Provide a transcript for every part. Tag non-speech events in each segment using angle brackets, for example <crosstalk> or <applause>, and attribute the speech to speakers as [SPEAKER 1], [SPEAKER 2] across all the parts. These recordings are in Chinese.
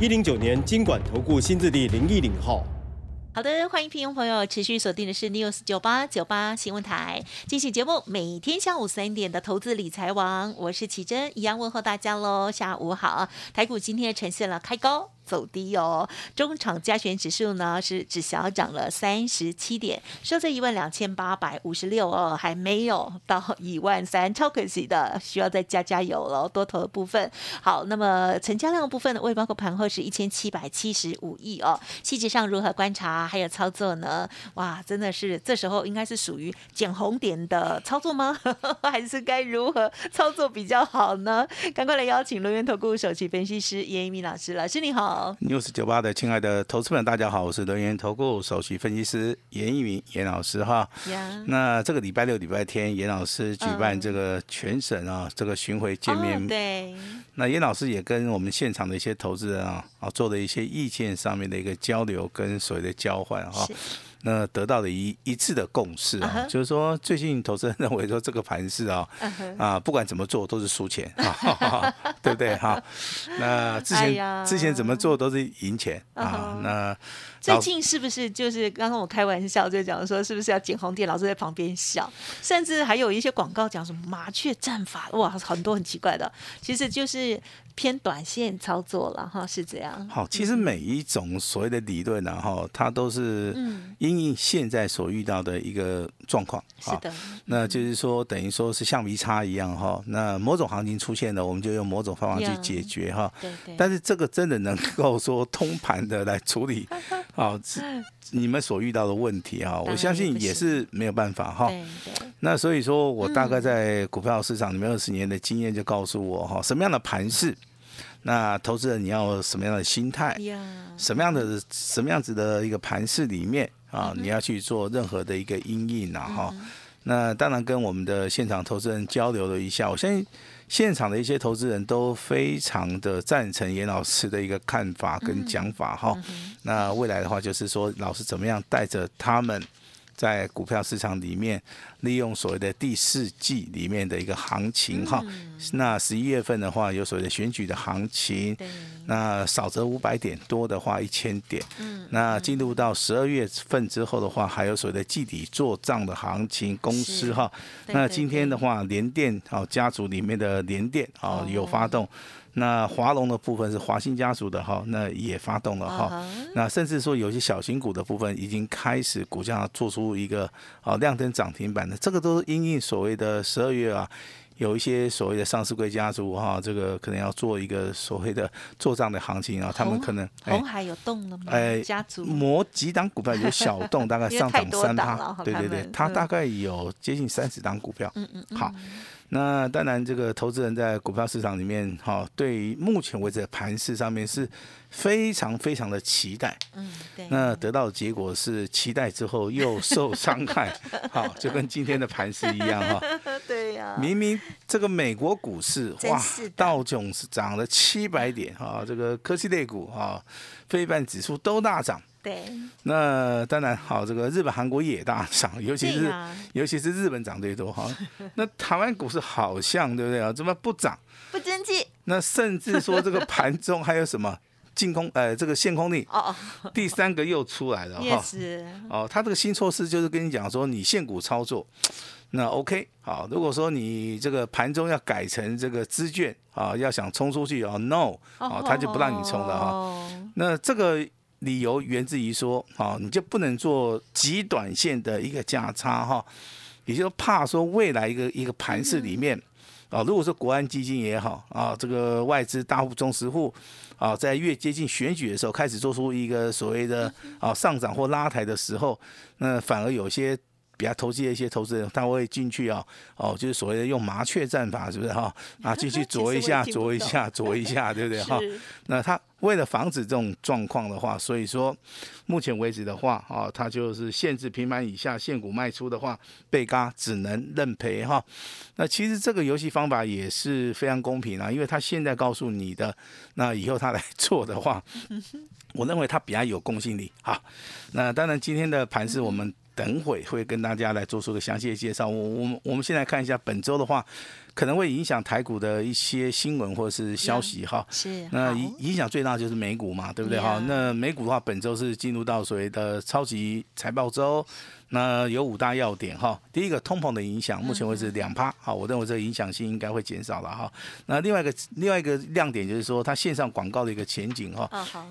[SPEAKER 1] 一零九年金管投顾新字第零一零号。
[SPEAKER 2] 好的，欢迎听众朋友持续锁定的是 news 九八九八新闻台，进行节目，每天下午三点的投资理财王，我是奇珍，一样问候大家喽，下午好。台股今天呈现了开高。走低哦，中场加权指数呢是只小涨了三十七点，收在一万两千八百五十六哦，还没有到一万三，超可惜的，需要再加加油了。多头的部分，好，那么成交量部分呢，未包括盘后是一千七百七十五亿哦。细节上如何观察还有操作呢？哇，真的是这时候应该是属于捡红点的操作吗？<laughs> 还是该如何操作比较好呢？赶快来邀请龙源投顾首席分析师严一鸣老师，老师你好。
[SPEAKER 3] News 九八的亲爱的投资们，大家好，我是轮源投顾首席分析师严一鸣严老师哈。那这个礼拜六、礼拜天，严老师举办这个全省啊这个巡回见面。
[SPEAKER 2] 对。
[SPEAKER 3] 那严老师也跟我们现场的一些投资人啊啊做了一些意见上面的一个交流跟所谓的交换哈。那得到了一一致的共识啊，就是说最近投资人认为说这个盘势啊，啊不管怎么做都是输钱啊，<laughs> 对不对哈？那之前之前怎么做都是赢钱啊。那
[SPEAKER 2] 最近是不是就是刚刚我开玩笑就讲说，是不是要捡红点？老师在旁边笑，甚至还有一些广告讲什么麻雀战法，哇，很多很奇怪的，其实就是。偏短线操作了哈，是这样。
[SPEAKER 3] 好，其实每一种所谓的理论呢，哈，它都是因应现在所遇到的一个状况。
[SPEAKER 2] 是的。
[SPEAKER 3] 那就是说，等于说是橡皮擦一样哈。那某种行情出现了，我们就用某种方法去解决哈。
[SPEAKER 2] 对对。
[SPEAKER 3] 但是这个真的能够说通盘的来处理，<laughs> 好，你们所遇到的问题哈，我相信也是没有办法哈。那所以说我大概在股票市场里面二十年的经验就告诉我哈，什么样的盘势。那投资人你要什么样的心态？什么样的什么样子的一个盘势里面啊？你要去做任何的一个阴影啊哈。那当然跟我们的现场投资人交流了一下，我相信现场的一些投资人都非常的赞成严老师的一个看法跟讲法哈。那未来的话就是说，老师怎么样带着他们。在股票市场里面，利用所谓的第四季里面的一个行情哈，那十一月份的话有所谓的选举的行情，那少则五百点，多的话一千点，那进入到十二月份之后的话，还有所谓的季底做账的行情，公司哈，那今天的话联电哦家族里面的联电哦。有发动。那华龙的部分是华兴家族的哈，那也发动了哈。那甚至说有些小型股的部分已经开始股价做出一个啊亮灯涨停板的，这个都是因应所谓的十二月啊，有一些所谓的上市贵家族哈，这个可能要做一个所谓的做账的行情啊，他们可能
[SPEAKER 2] 红海有动了吗？哎，家族某
[SPEAKER 3] 几档股票有小动，大概 <laughs> 上涨三趴，对对对，它大概有接近三十档股票。嗯嗯，好。那当然，这个投资人在股票市场里面，哈，对于目前为止的盘势上面是非常非常的期待。嗯，对。那得到的结果是期待之后又受伤害，<laughs> 好，就跟今天的盘势一样，哈。<laughs>
[SPEAKER 2] 对呀。
[SPEAKER 3] 明明这个美国股市哇，道琼斯涨了七百点，哈，这个科技类股哈，非半指数都大涨。
[SPEAKER 2] 对，
[SPEAKER 3] 那当然好，这个日本、韩国也大涨，尤其是尤其是日本涨最多哈。<laughs> 那台湾股市好像对不对啊？怎么不涨？
[SPEAKER 2] 不争气。
[SPEAKER 3] 那甚至说这个盘中还有什么净空？呃，这个限空令哦，第三个又出来了哈。哦，他这个新措施就是跟你讲说，你限股操作，那 OK 好。如果说你这个盘中要改成这个资券啊，要想冲出去啊，No 啊，他就不让你冲了哈。那这个。理由源自于说，啊，你就不能做极短线的一个价差哈，也就怕说未来一个一个盘市里面，啊，如果说国安基金也好，啊，这个外资大户、中实户，啊，在越接近选举的时候开始做出一个所谓的啊上涨或拉抬的时候，那反而有些比较投机的一些投资人，他会进去啊，哦，就是所谓的用麻雀战法，是不是哈？<laughs> 啊，进去啄一下，啄一下，<laughs> 啄一下，对不对哈？那他为了防止这种状况的话，所以说目前为止的话，啊，他就是限制平盘以下限股卖出的话，被嘎只能认赔哈。那其实这个游戏方法也是非常公平啊，因为他现在告诉你的，那以后他来做的话，<laughs> 我认为他比较有公信力哈。那当然今天的盘是我们。等会会跟大家来做出个详细的介绍。我我们我们先来看一下本周的话，可能会影响台股的一些新闻或者是消息哈。
[SPEAKER 2] 是。
[SPEAKER 3] 那影影响最大就是美股嘛，对不对哈？那美股的话，本周是进入到所谓的超级财报周。那有五大要点哈。第一个，通膨的影响，目前为止两趴，好，我认为这个影响性应该会减少了哈。那另外一个另外一个亮点就是说，它线上广告的一个前景哈。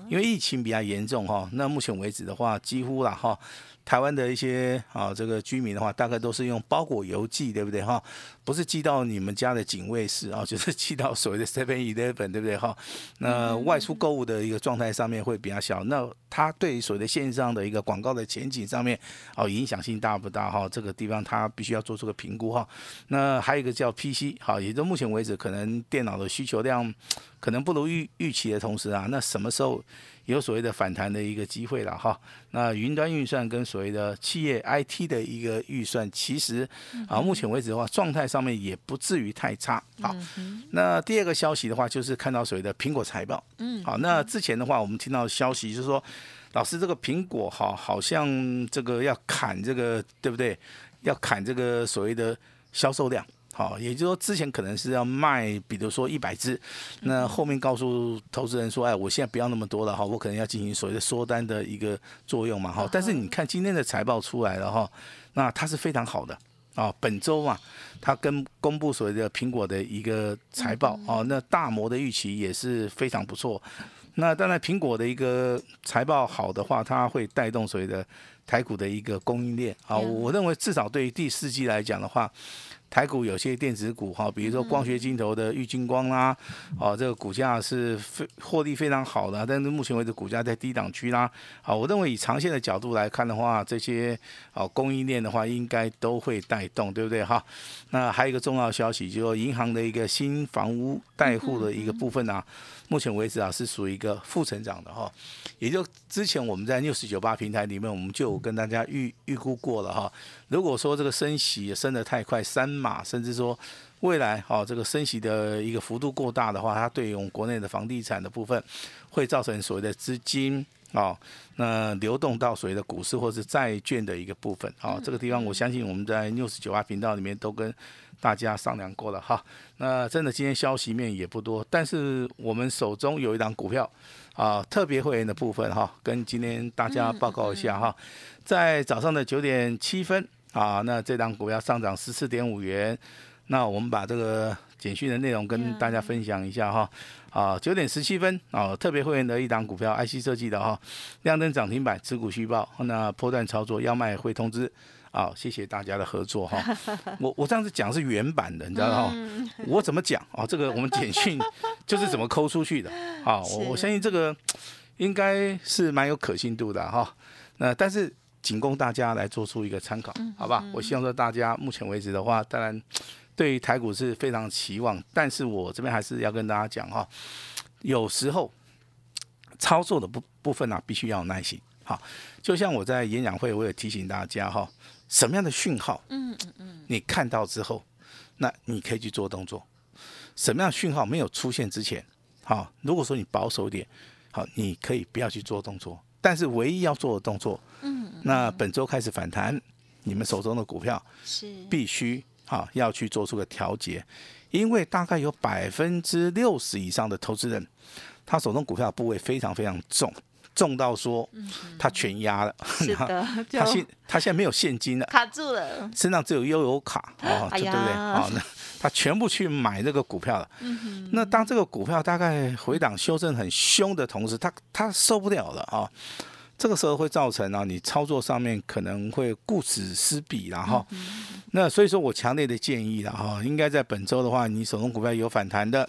[SPEAKER 3] 因为疫情比较严重哈，那目前为止的话，几乎了哈。台湾的一些啊，这个居民的话，大概都是用包裹邮寄，对不对哈？不是寄到你们家的警卫室啊，<laughs> 就是寄到所谓的 Seven Eleven，对不对哈？那外出购物的一个状态上面会比较小。那它对所谓的线上的一个广告的前景上面，哦，影响性大不大哈？这个地方它必须要做出个评估哈。那还有一个叫 PC，好，也就目前为止可能电脑的需求量可能不如预预期的同时啊，那什么时候？有所谓的反弹的一个机会了哈，那云端运算跟所谓的企业 IT 的一个预算，其实啊，目前为止的话，状态上面也不至于太差。好，那第二个消息的话，就是看到所谓的苹果财报。嗯，好，那之前的话，我们听到消息就是说，老师这个苹果哈，好像这个要砍这个，对不对？要砍这个所谓的销售量。好，也就是说，之前可能是要卖，比如说一百只，那后面告诉投资人说，哎，我现在不要那么多了哈，我可能要进行所谓的缩单的一个作用嘛哈。但是你看今天的财报出来了哈，那它是非常好的啊。本周嘛，它跟公布所谓的苹果的一个财报哦，那大摩的预期也是非常不错。那当然，苹果的一个财报好的话，它会带动所谓的台股的一个供应链啊。我认为至少对于第四季来讲的话。台股有些电子股哈，比如说光学镜头的玉金光啦，哦，这个股价是非获利非常好的，但是目前为止股价在低档区啦。好，我认为以长线的角度来看的话，这些哦供应链的话应该都会带动，对不对哈？那还有一个重要消息，就是说银行的一个新房屋贷户的一个部分啊。目前为止啊，是属于一个负成长的哈，也就之前我们在六四九八平台里面，我们就跟大家预预估过了哈。如果说这个升息升得太快，三码，甚至说未来哦这个升息的一个幅度过大的话，它对于我们国内的房地产的部分，会造成所谓的资金哦，那流动到所谓的股市或是债券的一个部分哦。这个地方我相信我们在六十九八频道里面都跟。大家商量过了哈，那真的今天消息面也不多，但是我们手中有一档股票啊，特别会员的部分哈，跟今天大家报告一下哈，在早上的九点七分啊，那这档股票上涨十四点五元，那我们把这个简讯的内容跟大家分享一下哈，啊九点十七分啊，特别会员的一档股票，IC 设计的哈，亮灯涨停板，持股续报，那破断操作要卖会通知。好，谢谢大家的合作哈。<laughs> 我我这样子讲是原版的，你知道吗？我怎么讲啊？这个我们简讯就是怎么 <laughs> 抠出去的。啊，我我相信这个应该是蛮有可信度的哈。那但是仅供大家来做出一个参考，好吧？我希望说大家目前为止的话，当然对于台股是非常期望，但是我这边还是要跟大家讲哈，有时候操作的部部分呢，必须要有耐心。好，就像我在演讲会，我也提醒大家哈。什么样的讯号？嗯嗯嗯，你看到之后，那你可以去做动作。什么样讯号没有出现之前，好，如果说你保守一点，好，你可以不要去做动作。但是唯一要做的动作，嗯，那本周开始反弹，你们手中的股票是必须啊要去做出个调节，因为大概有百分之六十以上的投资人，他手中股票部位非常非常重。重到说，他全压了，
[SPEAKER 2] 是的，<laughs>
[SPEAKER 3] 他现他现在没有现金了，
[SPEAKER 2] 卡住了，
[SPEAKER 3] 身上只有悠游卡，哦，对不对？哦，那他全部去买这个股票了。那当这个股票大概回档修正很凶的同时，他他受不了了啊！这个时候会造成啊，你操作上面可能会顾此失彼然后，那所以说我强烈的建议了哈，应该在本周的话，你手中股票有反弹的。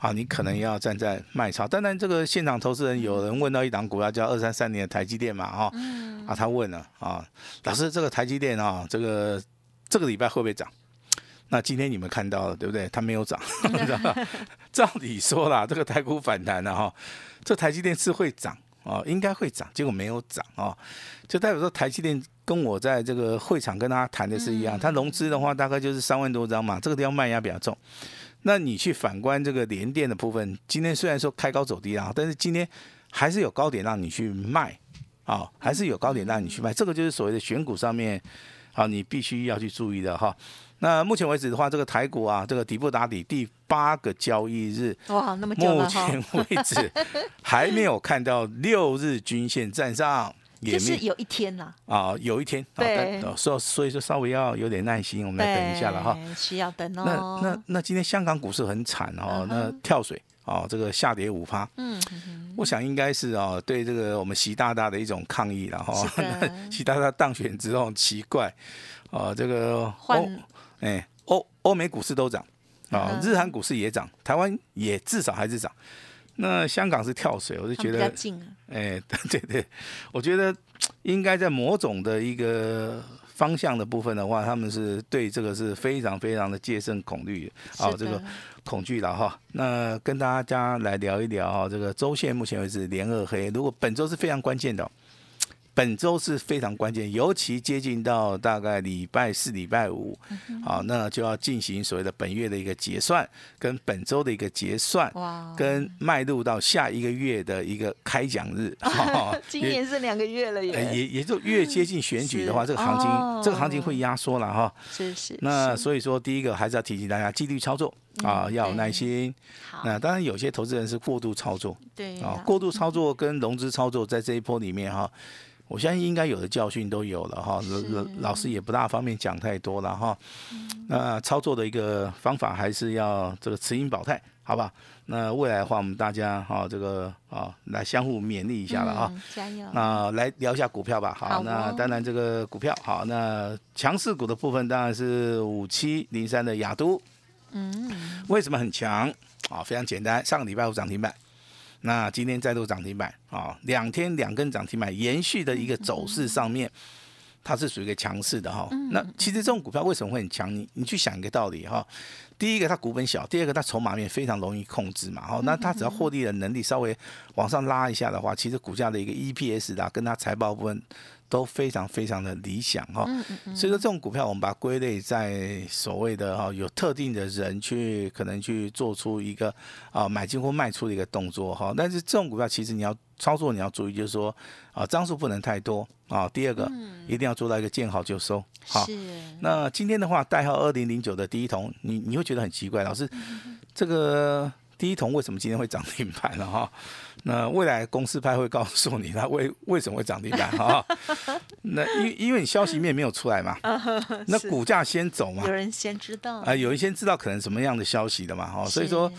[SPEAKER 3] 好，你可能要站在卖超。当然，这个现场投资人有人问到一档股票叫二三三年的台积电嘛，哈，啊，他问了啊，老师，这个台积电啊，这个这个礼拜会不会涨？那今天你们看到了，对不对？它没有涨，<laughs> <laughs> 照理说啦，这个台股反弹了哈，这台积电是会涨啊，应该会涨，结果没有涨啊，就代表说台积电跟我在这个会场跟他谈的是一样，它融资的话大概就是三万多张嘛，这个地方卖压比较重。那你去反观这个连电的部分，今天虽然说开高走低啊，但是今天还是有高点让你去卖啊，还是有高点让你去卖，这个就是所谓的选股上面啊，你必须要去注意的哈。那目前为止的话，这个台股啊，这个底部打底第八个交易日，
[SPEAKER 2] 哇，那么久
[SPEAKER 3] 目前为止还没有看到六日均线站上，
[SPEAKER 2] 就是有一天啦。
[SPEAKER 3] 啊，有一天，
[SPEAKER 2] 对，
[SPEAKER 3] 所所以说稍微要有点耐心，我们来等一下了哈。
[SPEAKER 2] 需要等
[SPEAKER 3] 哦。那那那今天香港股市很惨哦，那跳水哦，这个下跌五趴。嗯。我想应该是哦，对这个我们习大大的一种抗议了哈。<laughs> 习大大当选之后奇怪，哦，这个
[SPEAKER 2] 欧。
[SPEAKER 3] 哎，欧欧美股市都涨啊，日韩股市也涨，台湾也至少还是涨。那香港是跳水，我就觉得，<laughs> 哎，对对，我觉得应该在某种的一个方向的部分的话，他们是对这个是非常非常的戒慎恐惧啊，这个恐惧了哈。那跟大家来聊一聊哈，这个周线目前为止连二黑，如果本周是非常关键的。本周是非常关键，尤其接近到大概礼拜四、礼拜五，好，那就要进行所谓的本月的一个结算，跟本周的一个结算，跟迈入到下一个月的一个开奖日。<laughs>
[SPEAKER 2] 今年是两个月了，也 <laughs>
[SPEAKER 3] 也也就越接近选举的话，这个行情这个行情会压缩了哈。
[SPEAKER 2] 是是。
[SPEAKER 3] 那所以说，第一个还是要提醒大家纪律操作啊，要有耐心。那当然有些投资人是过度操作，
[SPEAKER 2] 对
[SPEAKER 3] 啊，过度操作跟融资操作在这一波里面哈。我相信应该有的教训都有了哈，老老师也不大方便讲太多了哈。那操作的一个方法还是要这个持盈保泰，好吧？那未来的话，我们大家哈这个啊来相互勉励一下了啊。
[SPEAKER 2] 加油！
[SPEAKER 3] 那来聊一下股票吧。
[SPEAKER 2] 好，
[SPEAKER 3] 那当然这个股票好，那强势股的部分当然是五七零三的雅都。嗯。为什么很强？啊，非常简单，上个礼拜五涨停板。那今天再度涨停板啊，两天两根涨停板，延续的一个走势上面，它是属于一个强势的哈。那其实这种股票为什么会很强？你你去想一个道理哈。第一个它股本小，第二个它筹码面非常容易控制嘛。哈，那它只要获利的能力稍微往上拉一下的话，其实股价的一个 EPS 啊，跟它财报部分。都非常非常的理想哈，所以说这种股票我们把它归类在所谓的哈有特定的人去可能去做出一个啊买进或卖出的一个动作哈，但是这种股票其实你要操作你要注意就是说啊张数不能太多啊，第二个一定要做到一个见好就收好。那今天的话代号二零零九的第一桶，你你会觉得很奇怪，老师 <laughs> 这个。第一桶为什么今天会涨停板了哈？那未来公司派会告诉你它为为什么会涨停板哈？<laughs> 那因因为你消息面没有出来嘛，<laughs> 那股价先走嘛，
[SPEAKER 2] 有人先知道
[SPEAKER 3] 啊，有人先知道可能什么样的消息的嘛哈，所以说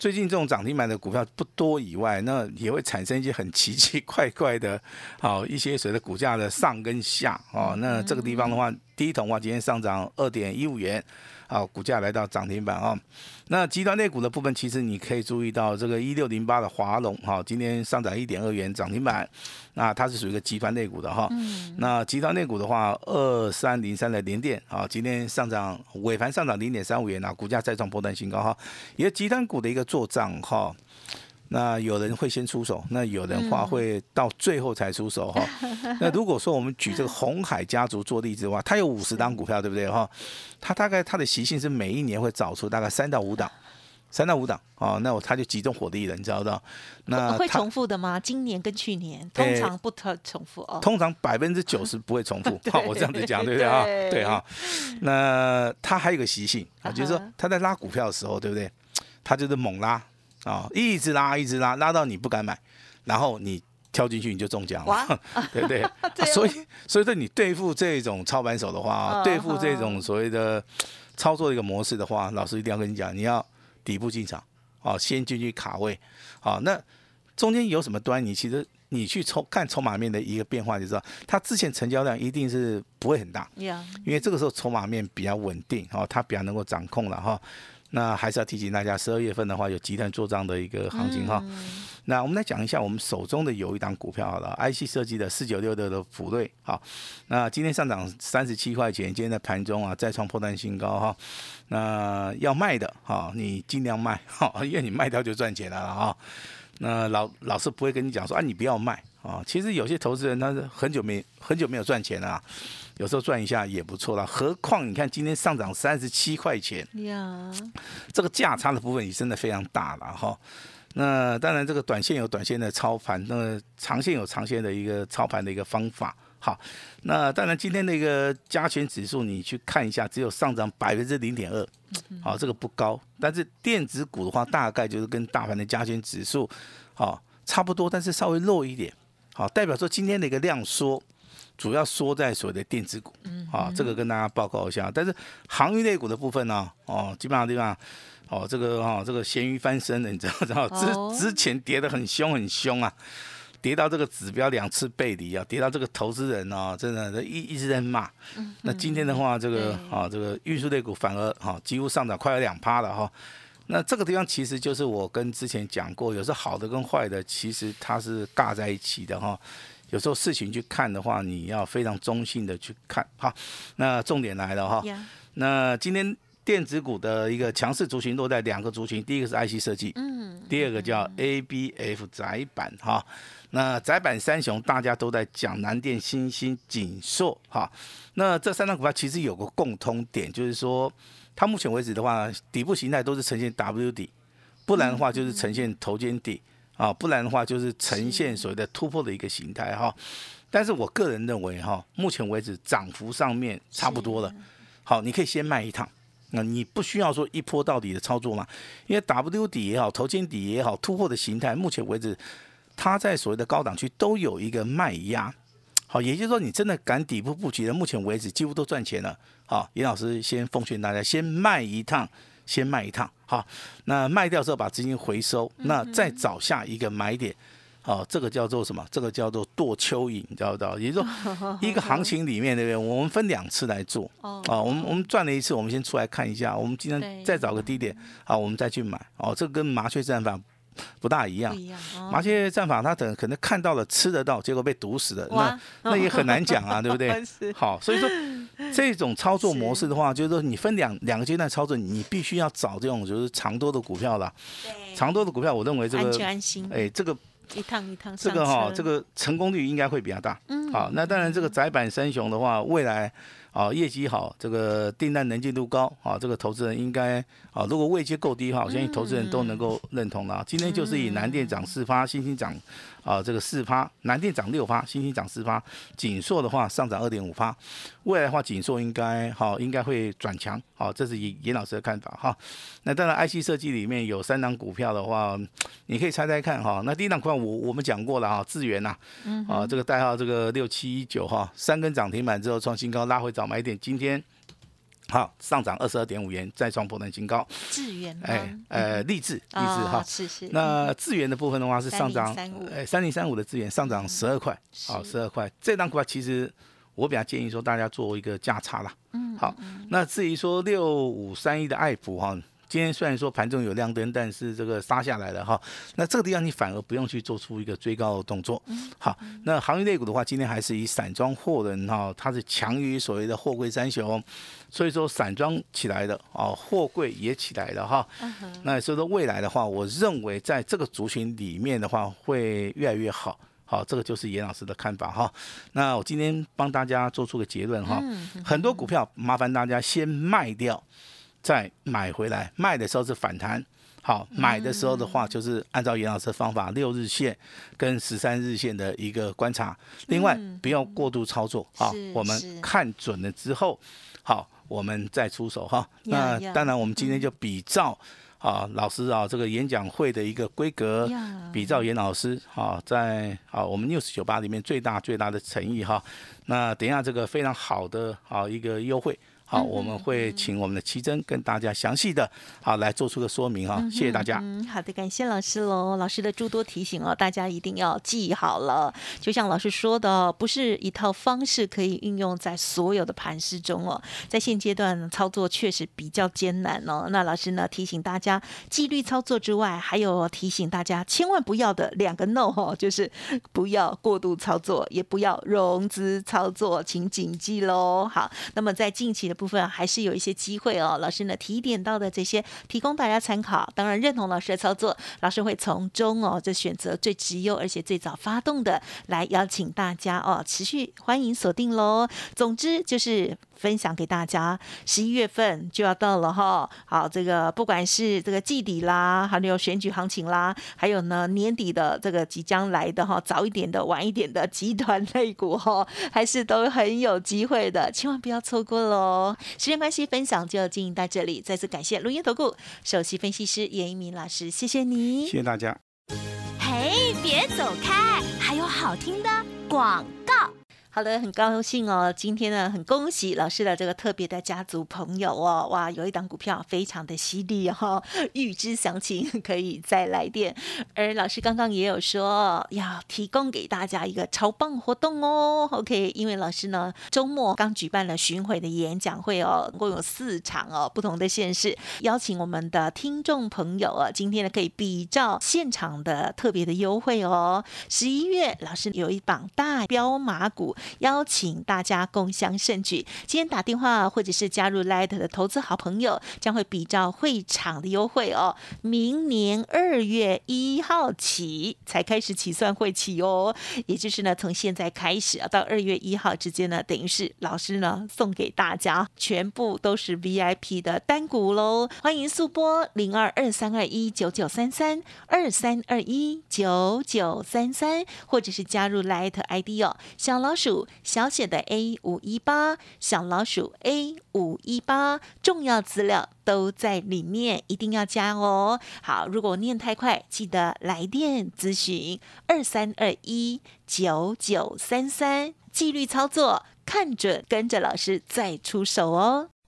[SPEAKER 3] 最近这种涨停板的股票不多以外，那也会产生一些很奇奇怪怪的，好一些随着股价的上跟下哦。那这个地方的话，第一桶的话今天上涨二点一五元。好，股价来到涨停板啊。那集团内股的部分，其实你可以注意到这个一六零八的华龙，哈，今天上涨一点二元涨停板。那它是属于一个集团内股的哈。那集团内股的话，二三零三的联电，啊，今天上涨尾盘上涨零点三五元啊，股价再创波段新高哈。也集团股的一个做账哈。那有人会先出手，那有人话会到最后才出手哈。<laughs> 那如果说我们举这个红海家族做例子的话，它有五十档股票，对不对哈？它大概它的习性是每一年会找出大概三到五档，三到五档哦。那我他就集中火力了，你知道不？那
[SPEAKER 2] 会重复的吗？今年跟去年通常不特重复哦。
[SPEAKER 3] 通常百分之九十不会重复，<laughs> 好，我这样子讲对不对啊？对哈。那他还有个习性啊，就是说他在拉股票的时候，对不对？他就是猛拉。啊，一直拉，一直拉，拉到你不敢买，然后你跳进去你就中奖了，<laughs> 对不对？<laughs> 所以，所以说你对付这种操盘手的话，对付这种所谓的操作一个模式的话，老师一定要跟你讲，你要底部进场，哦，先进去卡位，好，那中间有什么端倪？其实你去抽看筹码面的一个变化，就知道它之前成交量一定是不会很大，因为这个时候筹码面比较稳定，哦，它比较能够掌控了哈。那还是要提醒大家，十二月份的话有集团做账的一个行情哈。那我们来讲一下我们手中的有一档股票好了，IC 设计的四九六六的普瑞，好，那今天上涨三十七块钱，今天在盘中啊再创破断新高哈，那要卖的哈，你尽量卖哈，<laughs> 因为你卖掉就赚钱了哈。那老老师不会跟你讲说啊，你不要卖啊。其实有些投资人他是很久没很久没有赚钱了，有时候赚一下也不错啦。何况你看今天上涨三十七块钱，呀，这个价差的部分也真的非常大了哈。那当然这个短线有短线的操盘，那长线有长线的一个操盘的一个方法。好，那当然今天那个加权指数你去看一下，只有上涨百分之零点二，好，这个不高。但是电子股的话，大概就是跟大盘的加权指数，好，差不多，但是稍微弱一点。好，代表说今天的一个量缩，主要缩在所谓的电子股，啊，这个跟大家报告一下。但是航运类股的部分呢，哦，基本上地方，哦，这个哈，这个咸鱼翻身了，你知道 <laughs> 知道？之之前跌得很凶很凶啊。跌到这个指标两次背离啊，跌到这个投资人哦，真的一一直在骂。那今天的话，这个啊，这个运输类股反而哈几乎上涨快要两趴了哈。那这个地方其实就是我跟之前讲过，有时候好的跟坏的其实它是尬在一起的哈。有时候事情去看的话，你要非常中性的去看哈。那重点来了哈。那今天电子股的一个强势族群落在两个族群，第一个是 IC 设计，嗯，第二个叫 ABF 窄板哈。那窄板三雄大家都在讲南电、新兴、锦硕，哈。那这三张股票其实有个共通点，就是说它目前为止的话，底部形态都是呈现 W 底，不然的话就是呈现头肩底，啊，不然的话就是呈现所谓的突破的一个形态，哈。但是我个人认为，哈，目前为止涨幅上面差不多了，好，你可以先卖一趟，那你不需要说一波到底的操作嘛，因为 W 底也好，头肩底也好，突破的形态，目前为止。它在所谓的高档区都有一个卖压，好，也就是说你真的敢底部布局的，目前为止几乎都赚钱了。好，严老师先奉劝大家先卖一趟，先卖一趟，好，那卖掉之后把资金回收，那再找下一个买点，好，这个叫做什么？这个叫做剁蚯蚓，你知道不知道？也就是说 <laughs> 一个行情里面，对不对？我们分两次来做，哦，我们我们赚了一次，我们先出来看一下，我们今天再找个低点，好，我们再去买，哦，这个跟麻雀战法。不大一样，麻雀战法，它等可能看到了吃得到，结果被毒死了，那那也很难讲啊，对不对？<laughs> 好，所以说这种操作模式的话，就是说你分两两个阶段操作，你必须要找这种就是长多的股票啦。长多的股票，我认为这个哎，这个
[SPEAKER 2] 一趟一趟，
[SPEAKER 3] 这个哈，这个成功率应该会比较大。嗯，好，那当然这个窄板三雄的话，未来。啊，业绩好，这个订单能见度高，啊，这个投资人应该啊，如果位阶够低的话，我相信投资人都能够认同的啊。今天就是以南电涨四发，新兴涨啊，这个四发，南电涨六发，新兴涨四发，锦硕的话上涨二点五发，未来的话锦硕应该好，应该会转强，好，这是严严老师的看法哈。那当然，IC 设计里面有三档股票的话，你可以猜猜看哈。那第一档股票我我们讲过了哈，智源呐，啊，这个代号这个六七一九哈，三根涨停板之后创新高，拉回。早买点，今天好上涨二十二点五元，再创破断新高。
[SPEAKER 2] 智源，
[SPEAKER 3] 哎，呃，励志，励志哈，
[SPEAKER 2] 是是。
[SPEAKER 3] 那智源的部分的话是上涨，哎，三零三五的智源上涨十二块，好，十二块。这档股票其实我比较建议说大家做一个价差啦。嗯，好。那至于说六五三一的爱普哈。今天虽然说盘中有亮灯，但是这个杀下来了哈。那这个地方你反而不用去做出一个追高的动作。好，那行业类股的话，今天还是以散装货轮哈，它是强于所谓的货柜三雄，所以说散装起来的啊，货柜也起来了哈。那所以说未来的话，我认为在这个族群里面的话，会越来越好。好，这个就是严老师的看法哈。那我今天帮大家做出个结论哈，很多股票麻烦大家先卖掉。再买回来，卖的时候是反弹，好，买的时候的话就是按照严老师的方法，六日线跟十三日线的一个观察，另外不要过度操作，好，我们看准了之后，好，我们再出手哈。那当然，我们今天就比照啊老师啊这个演讲会的一个规格，比照严老师啊在啊我们 news 酒吧里面最大最大的诚意哈。那等一下这个非常好的啊一个优惠。好，我们会请我们的奇珍跟大家详细的好来做出个说明哈，谢谢大家。
[SPEAKER 2] 嗯，好的，感谢老师喽，老师的诸多提醒哦，大家一定要记好了。就像老师说的，不是一套方式可以运用在所有的盘势中哦，在现阶段操作确实比较艰难哦。那老师呢提醒大家，纪律操作之外，还有提醒大家千万不要的两个 no 哦，就是不要过度操作，也不要融资操作，请谨记喽。好，那么在近期的部分还是有一些机会哦。老师呢提点到的这些，提供大家参考。当然认同老师的操作，老师会从中哦，就选择最直优而且最早发动的，来邀请大家哦，持续欢迎锁定喽。总之就是。分享给大家，十一月份就要到了哈。好，这个不管是这个季底啦，还有选举行情啦，还有呢年底的这个即将来的哈，早一点的、晚一点的集团类股哈，还是都很有机会的，千万不要错过喽。时间关系，分享就进行到这里，再次感谢录音投顾首席分析师严一鸣老师，谢谢你，
[SPEAKER 3] 谢谢大家。
[SPEAKER 4] 嘿，别走开，还有好听的广告。
[SPEAKER 2] 好的，很高兴哦。今天呢，很恭喜老师的这个特别的家族朋友哦，哇，有一档股票非常的犀利哈。<laughs> 预知详情可以再来电。而老师刚刚也有说要提供给大家一个超棒活动哦。OK，因为老师呢周末刚举办了巡回的演讲会哦，共有四场哦，不同的县市邀请我们的听众朋友啊，今天呢可以比照现场的特别的优惠哦。十一月老师有一榜大标马股。邀请大家共享盛举。今天打电话或者是加入 Light 的投资好朋友，将会比照会场的优惠哦。明年二月一号起才开始起算会期哦，也就是呢，从现在开始啊，到二月一号之间呢，等于是老师呢送给大家全部都是 VIP 的单股喽。欢迎速播零二二三二一九九三三二三二一九九三三，或者是加入 Light ID 哦，小老鼠小写的 A 五一八，小老鼠 A 五一八，重要资料都在里面，一定要加哦。好，如果念太快，记得来电咨询二三二一九九三三，纪律操作，看准，跟着老师再出手哦。